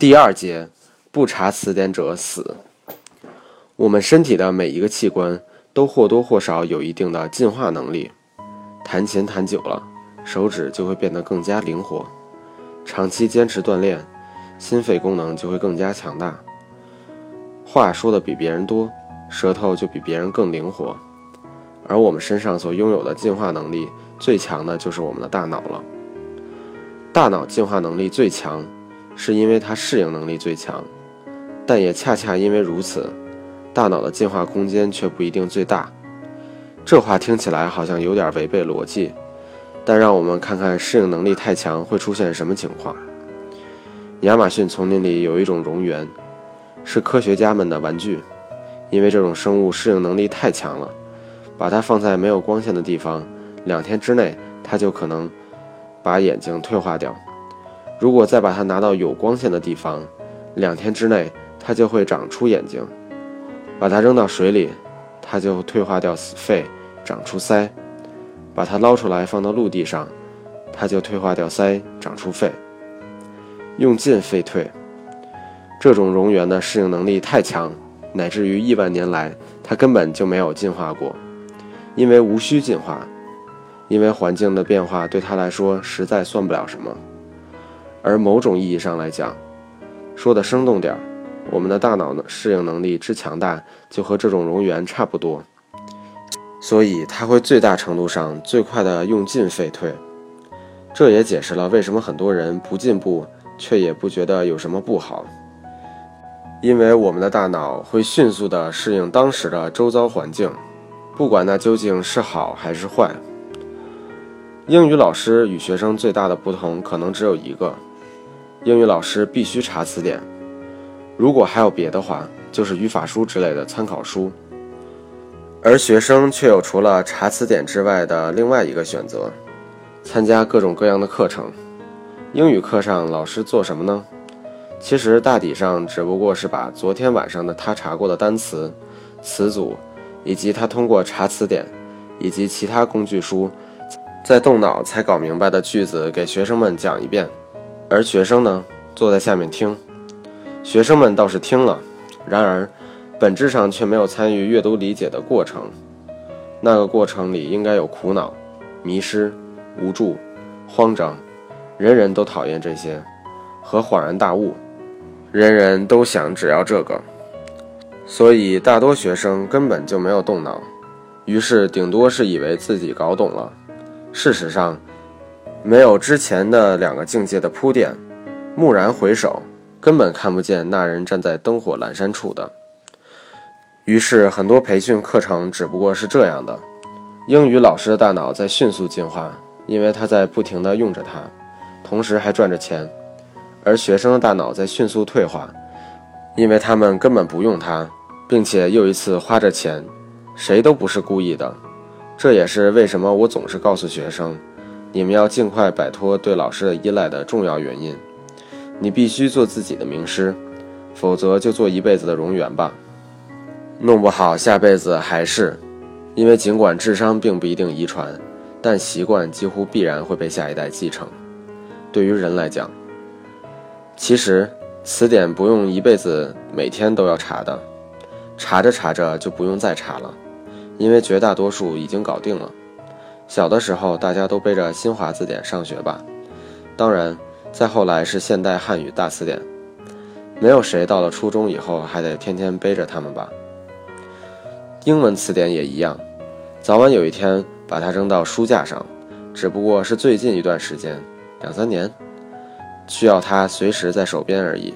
第二节，不查词典者死。我们身体的每一个器官都或多或少有一定的进化能力。弹琴弹久了，手指就会变得更加灵活；长期坚持锻炼，心肺功能就会更加强大。话说的比别人多，舌头就比别人更灵活。而我们身上所拥有的进化能力最强的就是我们的大脑了。大脑进化能力最强，是因为它适应能力最强，但也恰恰因为如此，大脑的进化空间却不一定最大。这话听起来好像有点违背逻辑，但让我们看看适应能力太强会出现什么情况。亚马逊丛林里有一种蝾螈，是科学家们的玩具，因为这种生物适应能力太强了。把它放在没有光线的地方，两天之内，它就可能把眼睛退化掉。如果再把它拿到有光线的地方，两天之内，它就会长出眼睛。把它扔到水里，它就退化掉肺，长出鳃。把它捞出来放到陆地上，它就退化掉鳃，长出肺。用进废退，这种蝾螈的适应能力太强，乃至于亿万年来，它根本就没有进化过。因为无需进化，因为环境的变化对他来说实在算不了什么。而某种意义上来讲，说的生动点儿，我们的大脑的适应能力之强大，就和这种蝾螈差不多。所以它会最大程度上最快的用进废退。这也解释了为什么很多人不进步，却也不觉得有什么不好。因为我们的大脑会迅速的适应当时的周遭环境。不管那究竟是好还是坏，英语老师与学生最大的不同可能只有一个：英语老师必须查词典，如果还有别的话，就是语法书之类的参考书。而学生却有除了查词典之外的另外一个选择：参加各种各样的课程。英语课上，老师做什么呢？其实大体上只不过是把昨天晚上的他查过的单词、词组。以及他通过查词典，以及其他工具书，在动脑才搞明白的句子给学生们讲一遍，而学生呢，坐在下面听。学生们倒是听了，然而，本质上却没有参与阅读理解的过程。那个过程里应该有苦恼、迷失、无助、慌张，人人都讨厌这些，和恍然大悟，人人都想只要这个。所以，大多学生根本就没有动脑，于是顶多是以为自己搞懂了。事实上，没有之前的两个境界的铺垫，蓦然回首，根本看不见那人站在灯火阑珊处的。于是，很多培训课程只不过是这样的：英语老师的大脑在迅速进化，因为他在不停地用着它，同时还赚着钱；而学生的大脑在迅速退化，因为他们根本不用它。并且又一次花着钱，谁都不是故意的。这也是为什么我总是告诉学生，你们要尽快摆脱对老师的依赖的重要原因。你必须做自己的名师，否则就做一辈子的蝾螈吧。弄不好下辈子还是，因为尽管智商并不一定遗传，但习惯几乎必然会被下一代继承。对于人来讲，其实词典不用一辈子每天都要查的。查着查着就不用再查了，因为绝大多数已经搞定了。小的时候大家都背着新华字典上学吧，当然，再后来是现代汉语大词典，没有谁到了初中以后还得天天背着它们吧。英文词典也一样，早晚有一天把它扔到书架上，只不过是最近一段时间，两三年，需要它随时在手边而已。